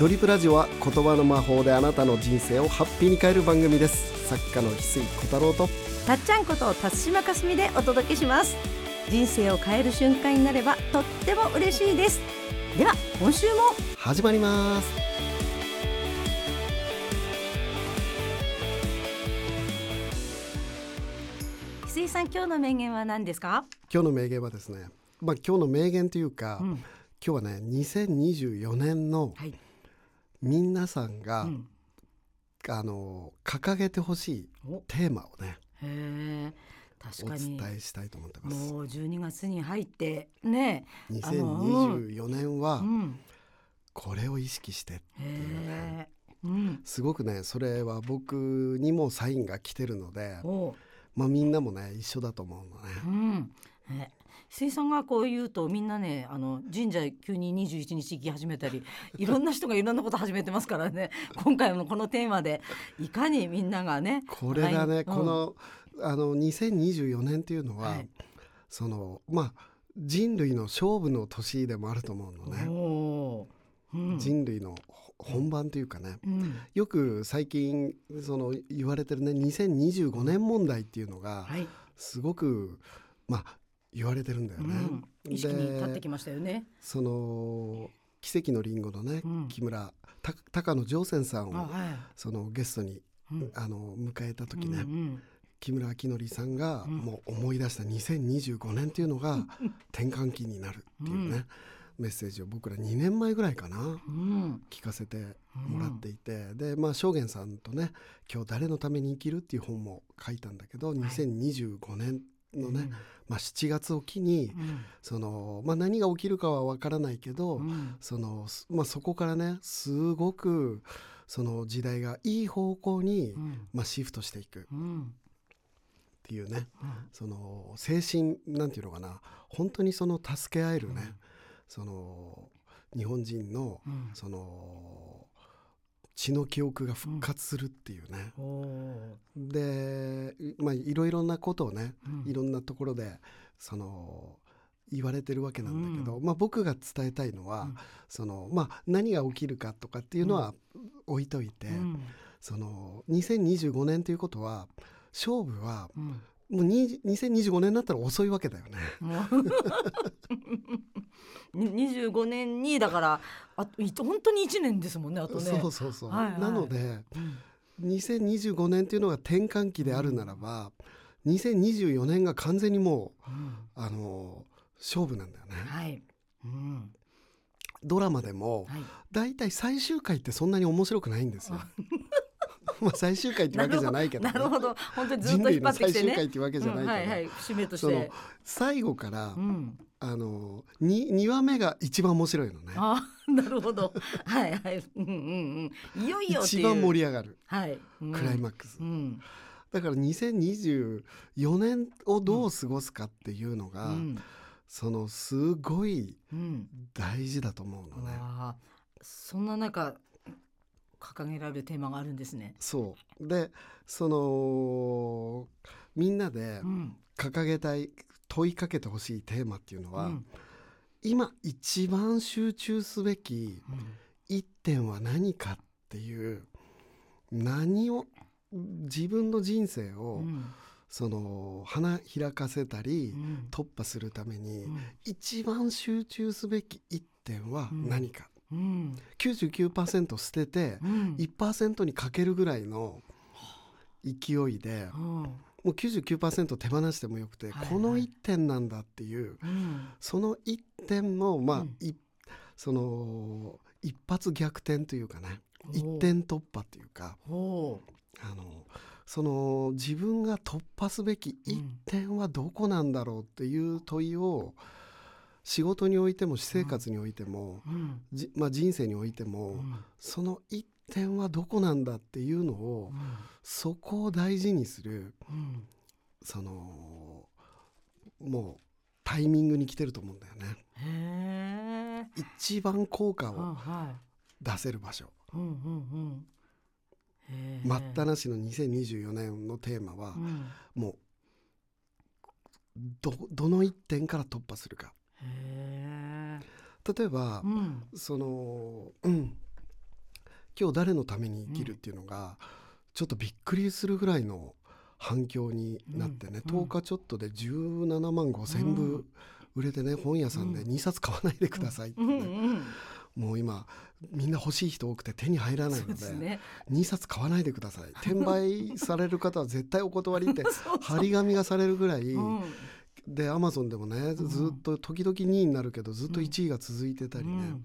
ドリップラジオは言葉の魔法であなたの人生をハッピーに変える番組です。作家の翡翠小太郎と。たっちゃんこと辰島かすみでお届けします。人生を変える瞬間になればとっても嬉しいです。では今週も。始まります。翡翠さん今日の名言は何ですか？今日の名言はですねまあ今日の名言というか、うん。今日はね2024年のはい、皆さんが、うん、あの掲げてほしいお。テーマをね確かに。伝えしたいと思ってます。もう12月に入ってね。あの2024年はうん。これを意識してっていうね。うん。すごくねそれは僕にもサインが来てるのでお。まあみんなもね一緒だと思うのね。うん。ね水さんがこう言うとみんなねあの神社急に21日行き始めたり いろんな人がいろんなこと始めてますからね。今回のこのテーマでいかにみんながねこれがね、はいこのあの2024年っていうのは、はい。そのまあ人類の勝負の年でもあると思うのうん。ね、人類のほ本番というかね。うん。よく最近その言われてるね2025年問題っていうのがはい、すごくまあ言われてるんだよね。うん、意識に立ってきましたよね。その奇跡のリンゴのね、うん。木村た高野上泉さんをあはい。そのゲストにうん。あの迎えた時ね、うんうん木村明則さんがうん。もう思い出した2025年っていうのが転換期になるっていうね、メッセージを僕ら2年前ぐらいかなうん。聞かせてもらっていて、でまあ正元さんとね「今日誰のために生きる」っていう本も書いたんだけど、2025年のね、まあ、7月を機にうん。その、まあ、何が起きるかは分からないけど、うん。そのすまあ、そこからねすごくその時代がいい方向に、うん。まあ、シフトしていく。っうん。ていうねうん。その精神なんていうのかな本当にその助け合えるね、うん。その日本人のうん。その血の記憶が復活するっていうね、おーでいまあいろいろなことをねうん。いろんなところでその言われてるわけなんだけど、うまあ、僕が伝えたいのは、うん。そのまあ、何が起きるかとかっていうのは置いといて、うん。その2025年ということは勝負はうんもうに2025年になったら遅いわけだよね。に25年にだからあい本当に1年ですもんねあとね。そうそうそう、はいはいなのでうん2025年っていうのが転換期であるならば、2024年が完全にもうんうあの勝負なんだよね。はい。うんドラマでもはい。だいたい最終回ってそんなに面白くないんですよ。まあ最終回ってわけじゃないけど,、なるほど本当にずっと引っ張ってきてね。最終回ってわけじゃないけど、うんはいはい節目としそのて。最後から、うん。あの 2, 2話目が一番面白いのね。あなるほど。はいはい。うんうんうん。いよいよ。一番盛り上がるはい。うんクライマックス、うん。だから2024年をどう過ごすかっていうのが、うん。そのすごいうん。大事だと思うのね。ああ、そんな中掲げられるテーマがあるんですね。そう。でそのみんなでうん。掲げたい問いかけてほしいテーマっていうのは、うん。今一番集中すべきうん。一点は何かっていう何を自分の人生を、うん。その花開かせたり、うん。突破するために、うん。一番集中すべき一点は何か、うん。99%捨ててうん。1%にかけるぐらいの勢いでうん。もう99%手放してもよくて、はいはい。この一点なんだっていううん。その一点のまあ、うん。いその一発逆転というかね一点突破っていうかあのその自分が突破すべき一点はどこなんだろうっていう問いを仕事においても私生活においても、うん。じまあ、人生においても、うん。その一点はどこなんだっていうのを、そこを大事にするうん。そのもうタイミングに来てると思うんだよね。一番効果あをはい。出せる場所。うんうんうん。待ったなしの2024年のテーマはうん。もうどどの一点から突破するか例えばうん。そのうん。今日誰のために生きるっていうのが、ちょっとびっくりするぐらいの反響になってね、うん。10日ちょっとで17万5千部売れてね本屋さんで2冊買わないでくださいってうんうね、ん。もう今みんな欲しい人多くて手に入らないのでですね。2冊買わないでください。転売される方は絶対お断りって 張り紙がされるぐらい、うんでアマゾンでもねずずっと時々2位になるけどずっと1位が続いてたりね、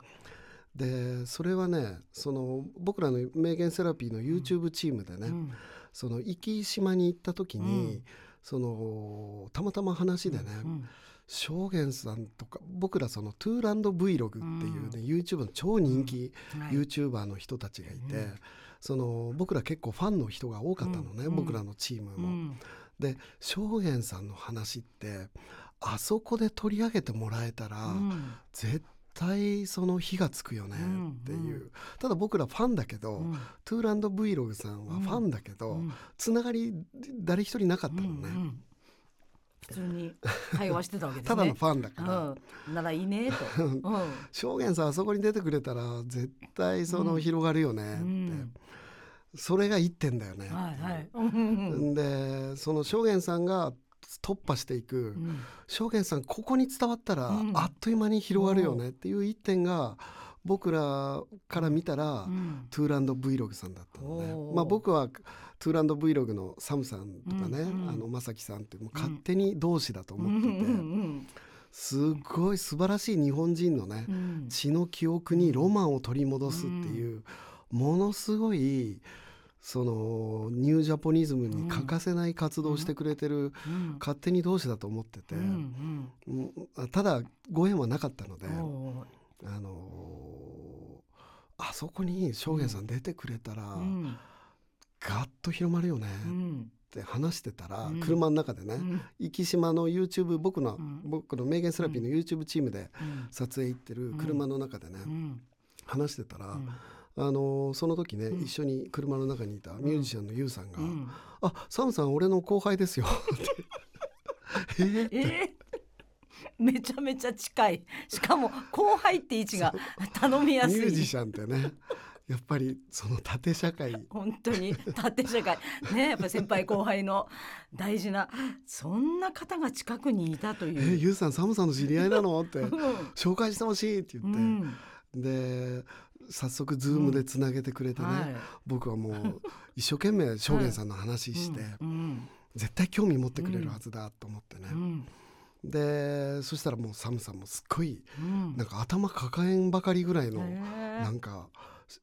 でそれはねその僕らの名言セラピーの YouTube チームでね、うん。その壱岐島に行った時に、うん。そのたまたま話でね、うん。正元さんとか僕らそのトゥーランド Vlog っていうね、YouTube の超人気はい。YouTuber の人たちがいて、うん。その僕ら結構ファンの人が多かったのね、うん。僕らのチームも。うんで正元さんの話ってあそこで取り上げてもらえたら、うん。絶対その火がつくよねっていう、ただ僕らファンだけど、うん。トゥーランド Vlog さんはファンだけど、うんつながり誰一人なかったのね、うんうん。普通に会話してたわけですね。ただのファンだから、うん、ならいいねと、うん。正元さんあそこに出てくれたら絶対その広がるよねって、うんそれが一点だよね。はいはい。でその正元さんが突破していく、うん。正元さんここに伝わったら、うん。あっという間に広がるよねっていう一点が僕らから見たら、うん。トゥーランド Vlog さんだったのね。おー。まあ僕はトゥーランド Vlog のサムさんとかね、うんうん。あの正樹さんってもう勝手に同志だと思ってて、うんすごい素晴らしい日本人のね、うん。血の記憶にロマンを取り戻すっていう、ものすごいそのニュージャポニズムに欠かせない活動をしてくれてる、うん。勝手に同志だと思ってて、うんうん。ただご縁はなかったので、あのーあそこに正元さん出てくれたら、うん。ガッと広まるよねうん。って話してたら、うん。車の中でね、うん。壱岐島の YouTube 僕の、うん。僕の名言セラピーの YouTube チームでうん。撮影行ってる車の中でね、うん。話してたら、うんあのーその時ね、うん。一緒に車の中にいたミュージシャンのユウさんが「うん。あサムさん俺の後輩ですよ」って「え えー。めちゃめちゃ近い。しかも後輩って位置が頼みやすい。ミュージシャンってねやっぱりその縦社会。本当に縦社会。ねやっぱり先輩後輩の大事なそんな方が近くにいたと「えいう。ユウさんサムさんの知り合いなの?」って。うん「紹介してほしい」ってう言って、ん。で早速ズームでつなげてくれてね、はい。僕はもう 一生懸命正元さんの話して、うん。絶対興味持ってくれるはずだと思ってね。う、ん。でそしたらもうサムさんもすっごいうん。なんか頭抱えんばかりぐらいのなんか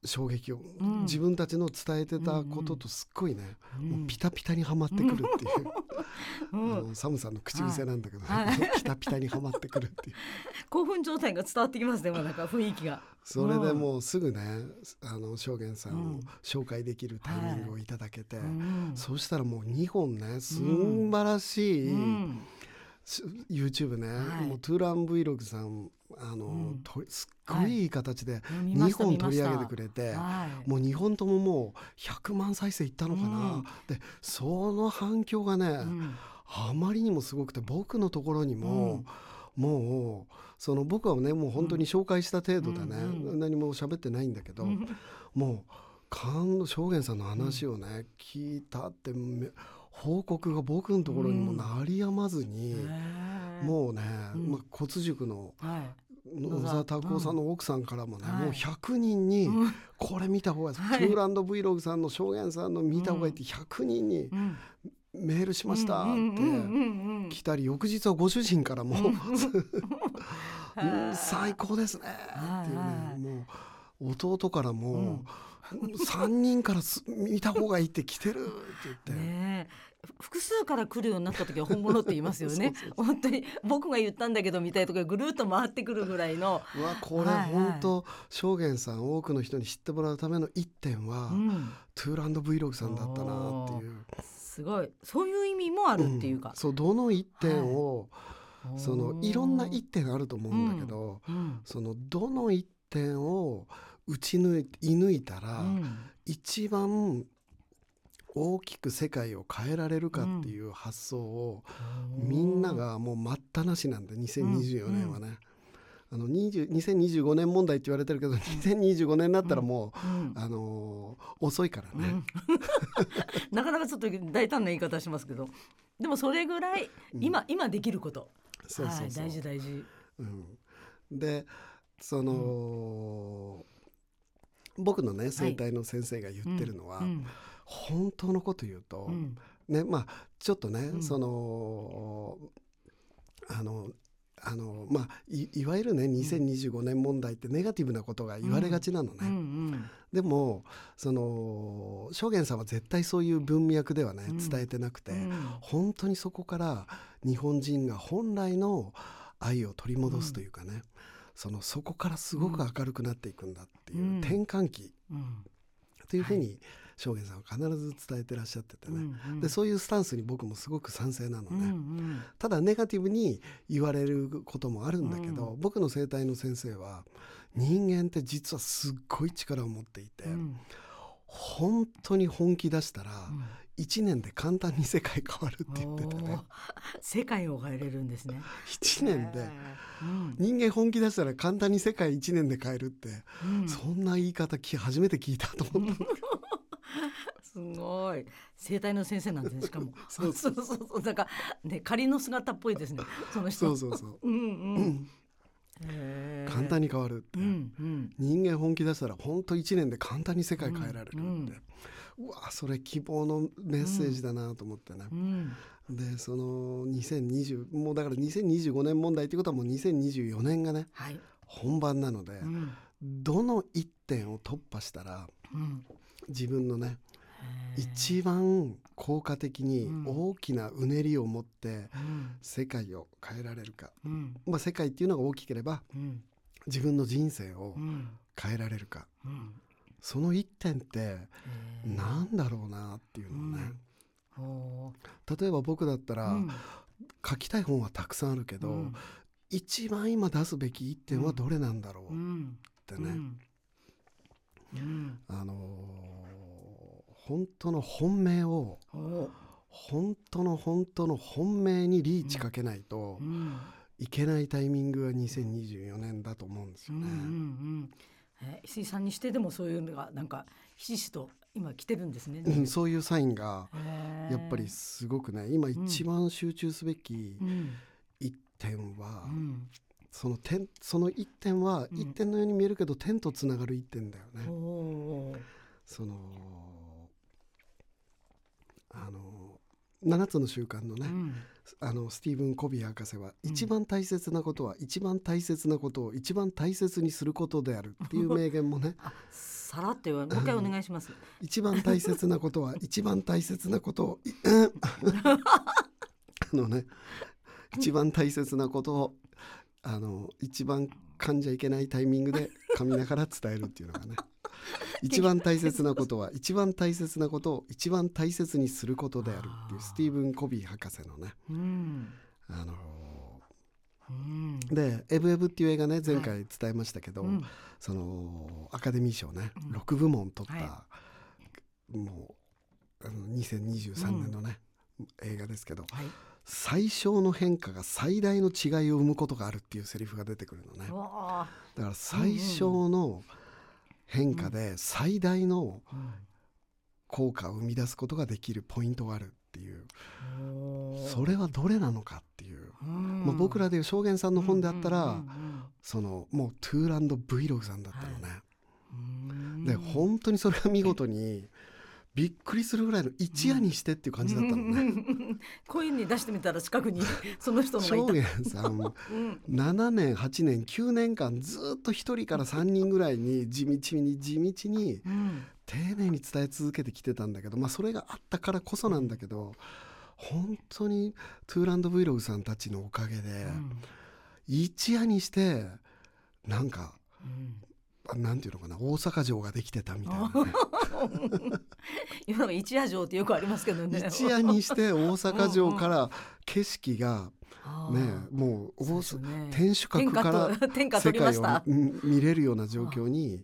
衝撃を、うん。自分たちの伝えてたこととすっごいね、もうピタピタにはまってくるっていう、うん。あのサムさんの口癖なんだけど、ねはい。ピタピタにはまってくるっていう。興奮状態が伝わってきますねもうなんか雰囲気が。それでもうすぐねあの正元さんうん。を紹介できるタイミングをいただけて、うん。そうしたらもう2本ね素晴らしい、うん。し YouTube ね、はい。もうトゥーラン Vlog さんあの、うん。とすっごいいい形で2見ました本取り上げてくれて、はい。もう2本とももう100万再生いったのかな、うん。でその反響がね、うん。あまりにもすごくて僕のところにも、もうその僕はねもう本当に紹介した程度だね、うん。うん何も喋ってないんだけど、うん。もう感動正元さんの話をね、聞いたってめ報告が僕のところにも鳴りやまずに、もうね、うん。まあ、骨塾のはい。野沢。拓夫さんの奥さんからもね、はい。もう100人にうん。これ見た方がいい、はい。トゥーランド Vlog さんの正元さんの見た方がいいって100人にうん。メールしましたって来たり翌日はご主人からも「うんうん 最高ですね」っていうねもう弟からも「3人からす見た方がいいって来てる」って言って。複数から来るようになった時は本物って言いますよね。本当に僕が言ったんだけどみたいなところぐるっと回ってくるぐらいの、うわこれはいはい。本当正元さん多くの人に知ってもらうための一点は、うん、トゥーランド Vlog さんだったなっていう。すごい。そういう意味もあるっていうか。ん、そうどの一点を、おー。そのいろんな一点あると思うんだけど、うん。そのどの一点を打ち抜い射抜いたら、うん。一番大きく世界を変えられるかっていう発想を、みんながもう待ったなしなんで2024年はね、あの20 2025年問題って言われてるけど2025年になったらもう、うん。あのー遅いからね。なかなかちょっと大胆な言い方しますけど。でもそれぐらい今、今できること。そうそう大事大事。うん、でその、僕のね生態の先生が言ってるのは、うん本当のこと言うと、うん。ねまあちょっとね、うん。そのあのあのまあいいわゆるね2025年問題ってネガティブなことが言われがちなのね、うんうんでもその証言さんは絶対そういう文脈ではねうん。伝えてなくて、うん。本当にそこから日本人が本来の愛を取り戻すというかね、そのそこからすごく明るくなっていくんだっていう、うん。転換期うん。というふうに証言さんは必ず伝えてらっしゃっててね、うんうん。でそういうスタンスに僕もすごく賛成なのうんうね、ん。ただネガティブに言われることもあるんだけど、う僕の生態の先生は人間って実はすっごい力を持っていて、うん。本当に本気出したら1年で簡単に世界変わるって言っててね。世界を変えれるんですね。1年で。うん。人間本気出したら簡単に世界1年で変えるって、うん。そんな言い方き初めて聞いたと思った、すごい。生態の先生なんですねしかも。そうそうそう。そうなんかね仮の姿っぽいですね。その人。そうそうそう、うんううん簡単に変わるって、うんうん。人間本気出したら本当1年で簡単に世界変えられるって、ううん。わそれ希望のメッセージだなと思ってね、うん。でその2020もうだから2025年問題っていうことはもう2024年がねはい。本番なので、うん。どの1点を突破したらうん自分のね一番効果的にうん。大きなうねりを持ってうん。世界を変えられるか、うん。まあ、世界っていうのが大きければうん。自分の人生をうん。変えられるか。うん。その1点ってへー。なんだろうなっていうのをね、お例えば僕だったら、書きたい本はたくさんあるけど、うん。一番今出すべき1点はどれなんだろうっうん。てね、あのー本当の本命を本当の本当の本命にリーチかけないとうん。いけないタイミングが2024年だと思うんですよね。うんうんうん。えー石井さんにしてでもそういうのがなんかひしひしと今来てるんですね。うんそういうサインがやっぱりすごくね今一番集中すべきうん。一点は、うん。その点その一点はうん。一点のように見えるけど点とつながる一点だよね。そのあの7つの習慣のね、うんあのスティーブン・コビー博士はうん。一番大切なことは一番大切なことを一番大切にすることであるっていう名言もね。あさらっと言われもう一回お願いします。一番大切なことは一番大切なことをい あのね一番大切なことをあの一番噛んじゃいけないタイミングで噛みながら伝えるっていうのがね一番大切なことは一番大切なことを一番大切にすることであるっていうスティーブン・コビー博士のね。うん。あのうん。で「エブエブ」っていう映画ね前回伝えましたけど、うん。そのアカデミー賞ね、うん。6部門取った、はもうあの2023年のね、映画ですけどはい。最小の変化が最大の違いを生むことがあるっていうセリフが出てくるのね。だから最小の変化で最大の効果を生み出すことができるポイントがあるっていう。それはどれなのかっていう、うん。まあ、僕らでいう証言さんの本であったら、そのもうトゥーランド Vlog さんだったのね、うん。で本当にそれが見事にびっくりするぐらいの一夜にしてっていう感じだったのね。ね。声に出してみたら近くに その人のがいた。さんうん7年8年9年間ずっと1人から3人ぐらいに地道に地道にうん丁寧に伝え続けてきてたんだけど、まあ、それがあったからこそなんだけど本当にトゥーランド Vlog さんたちのおかげでうん一夜にしてなんかうんなんていうのかな大阪城ができてたみたいな。ね。今の一夜城ってよくありますけどね。一夜にして大阪城から景色がねもう大ね天守閣から 世界を見れるような状況に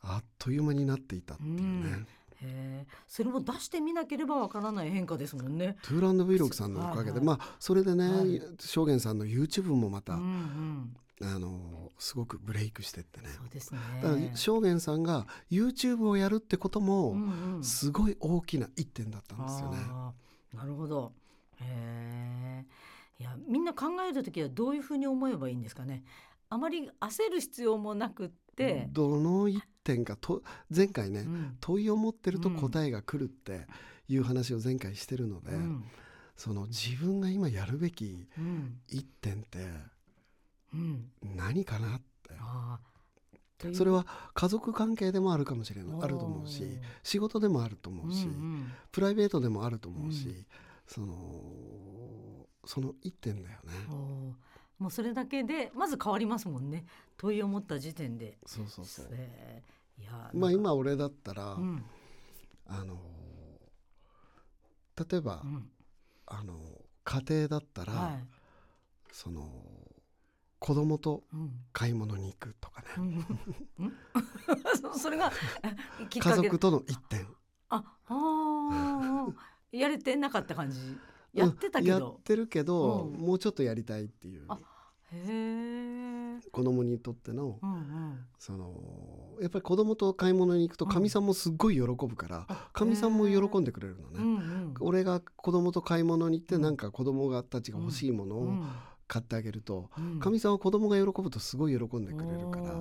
あっという間になっていたっていうね。へえそれも出してみなければわからない変化ですもんね。トゥーランド Vlog さんのおかげで、はいはい。まあそれでね、はい。証言さんの YouTube もまたうんうんあのすごくブレイクしてってね。そうですね。だから正元さんが YouTube をやるってことうもんうん。すごい大きな一点だったんですよね。あーなるほど。へえいやみんな考える時はどういうふうに思えばいいんですかね。あまり焦る必要もなくって、どの一点かと前回ね、うん。問いを持ってると答えが来るっていう話を前回してるので、うん。その自分が今やるべきうん。一点ってうん何かなって。それは家族関係でもあるかもしれない。あると思うし仕事でもあると思うし、うんうん。プライベートでもあると思うし、うんそのその一点だよね。もうそれだけでまず変わりますもんね。問いを持った時点で。そうそうそう。えーいやまあ今俺だったら、うん。あの例えば、うん。あの家庭だったら、はい。その子供とうん。買い物に行くとかね、うん。うん。そ それが家族との一点。ああーやれてなかった感じ。やってたけやっど、てるけど、うん。もうちょっとやりたいっていう。あへえ子供にとってのうんうん。そのやっぱり子供と買い物に行くとかみさんもすっごい喜ぶからかみ、さんも喜んでくれるのね、うんうん。俺が子供と買い物に行ってなんか子供がたちが欲しいものをうん買ってあげるとうん。かみさんは子供が喜ぶとすごい喜んでくれるから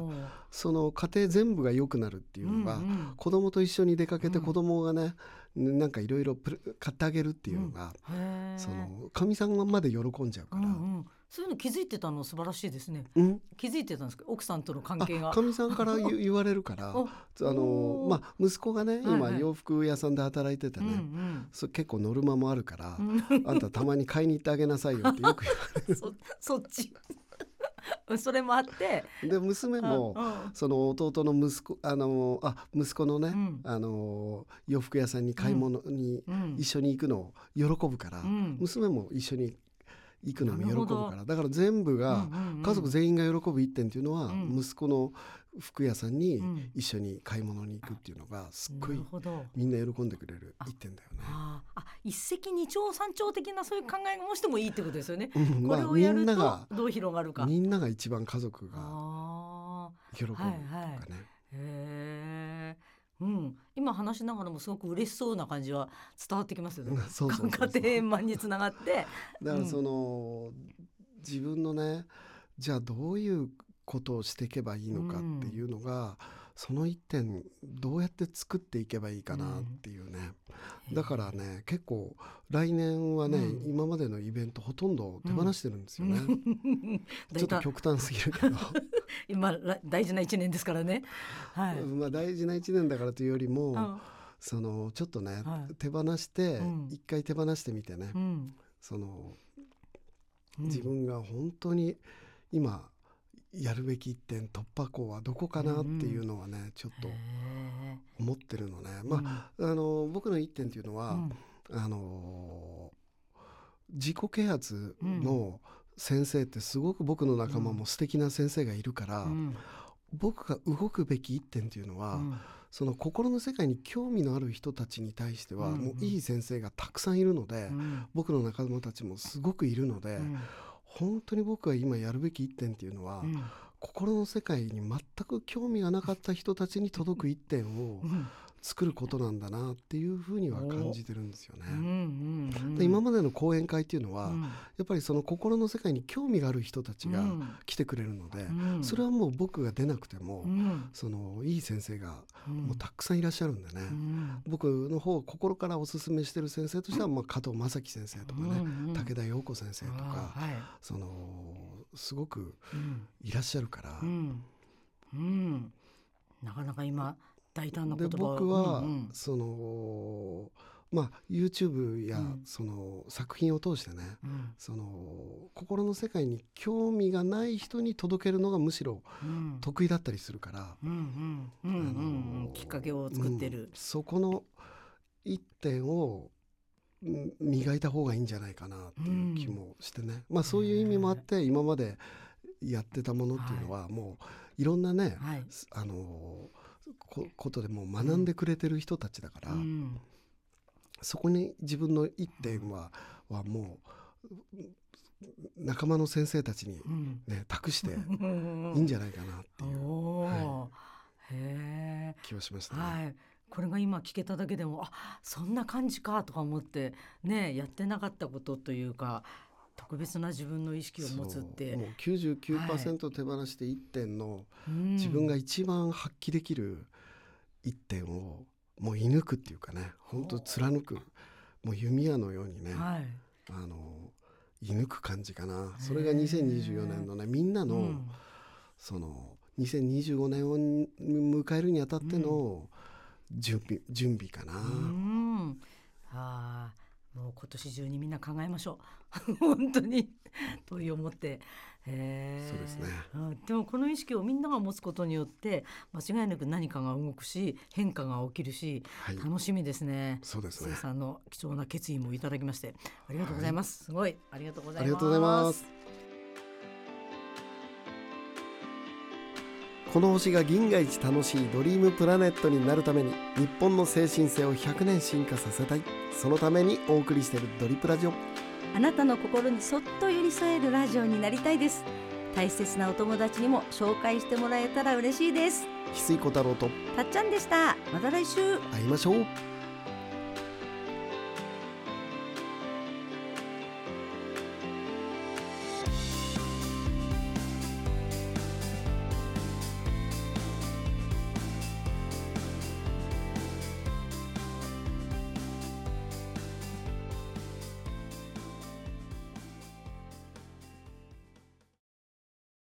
その家庭全部が良くなるっていうのが、うんうん。子供と一緒に出かけてうん子供がね、なんかいろいろ買ってあげるっていうのが、かみさんまで喜んじゃうから。うんうんそういうの気づいてたの素晴らしいですね。うん？気づいてたんですか奥さんとの関係が。あかみさんから言言われるから おあのまあ息子がね今洋服屋さんで働いててね、結構ノルマもあるから、うん。あんたたまに買いに行ってあげなさいよってよく そそっち。それもあって。で娘もうんその弟の息子あのあ息子のね、うん。あの洋服屋さんに買い物にうん。一緒に行くのを喜ぶから、うん。娘も一緒に行くのも喜ぶから。だから全部が、家族全員が喜ぶ一点っていうのは、うん。息子の服屋さんにうん。一緒に買い物に行くっていうのがすっごないみんな喜んでくれる一点だよね。あ一石二鳥三鳥的なそういう考えがもしてもいいってことですよね。うんこれをやるとどう広がるか。みんなが一番家族が喜ぶとかね、はいはい。へえ。うん、今話しながらもすごく嬉しそうな感じは伝わってきますよね。そうそうそうそう家庭円満につながって。だからその、自分のねじゃあどういうことをしていけばいいのかっていうのが、その一点どうやって作っていけばいいかなっていうね、だからね結構来年はね、うん。今までのイベントほとんど手放してるんですよね、ちょ大っと体極端すぎるけど。今ら大事な一年ですからね。はい。まあ大事な一年だからというよりも、うん。そのちょっとね、はい。手放してうん。一回手放してみてね、うん。そのうん。自分が本当に今やるべき一点突破口はどこかなっていうのはね、ちょっと思ってるのね。まあ、あの僕の一点っていうのは、うん。あの自己啓発の先生ってすごく僕の仲間も素敵な先生がいるから、うん。僕が動くべき一点っていうのは、うん。その心の世界に興味のある人たちに対しては、うんうん。もういい先生がたくさんいるので、うん。僕の仲間たちもすごくいるので、うん本当に僕が今やるべき一点っていうのは、うん。心の世界に全く興味がなかった人たちに届く一点をうん作ることなんだなっていうふうには感じてるんですよね。うんうんうんで今までの講演会っていうのは、うん。やっぱりその心の世界に興味がある人たちがうん。来てくれるので、うん。それはもう僕が出なくても、うん。そのいい先生がうん。もうたくさんいらっしゃるんでね、うん。僕の方心からおすすめしてる先生としては、まあ、加藤正樹先生とかね、うんうん武田陽子先生とかはい。そのすごくうん。いらっしゃるから、なかなか今大胆なで言葉。を僕は、うんうん。そのまあ YouTube やうん。その作品を通してね、うん。その心の世界に興味がない人に届けるのがむしろうん。得意だったりするから、うんうん。うんうん。きっかけを作ってる。うん、そこの一点をうん磨いた方がいいんじゃないかなっていう気もしてね、まあそういう意味もあって今までやってたものっていうのはもういろんなね、はい。あのこことでもう学んでくれてる人たちだから、うん。そこに自分の一点ははもう仲間の先生たちにうん。ね託して いうんいんじゃないかなっていう。はへえ気はしましたね。はい。これが今聞けただけでもあそんな感じかとか思ってねやってなかったことというか特別な自分の意識を持つって。もう99%手放して1点のうん。自分が一番発揮できる1点をもう射抜くっていうかね本当貫くもう弓矢のようにね、はい。あの射抜く感じかな。それが2024年のねみんなの、うん。その2025年を迎えるにあたっての準備,、準備かな、うん。ああもう今年中にみんな考えましょう。本当に。という思って。そうですね。うん。でもこの意識をみんなが持つことによって間違いなく何かが動くし変化が起きるしはい。楽しみですね。そうですね。さんの貴重な決意もいただきましてありがとうございます。すごい。ありがとうございます。ありがとうございます。この星が銀河一楽しいドリームプラネットになるために日本の精神性を100年進化させたい。そのためにお送りしているドリプラジオ。あなたの心にそっと寄り添えるラジオになりたいです。大切なお友達にも紹介してもらえたら嬉しいです。翡翠小太郎とたっちゃんでした。また来週。会いましょう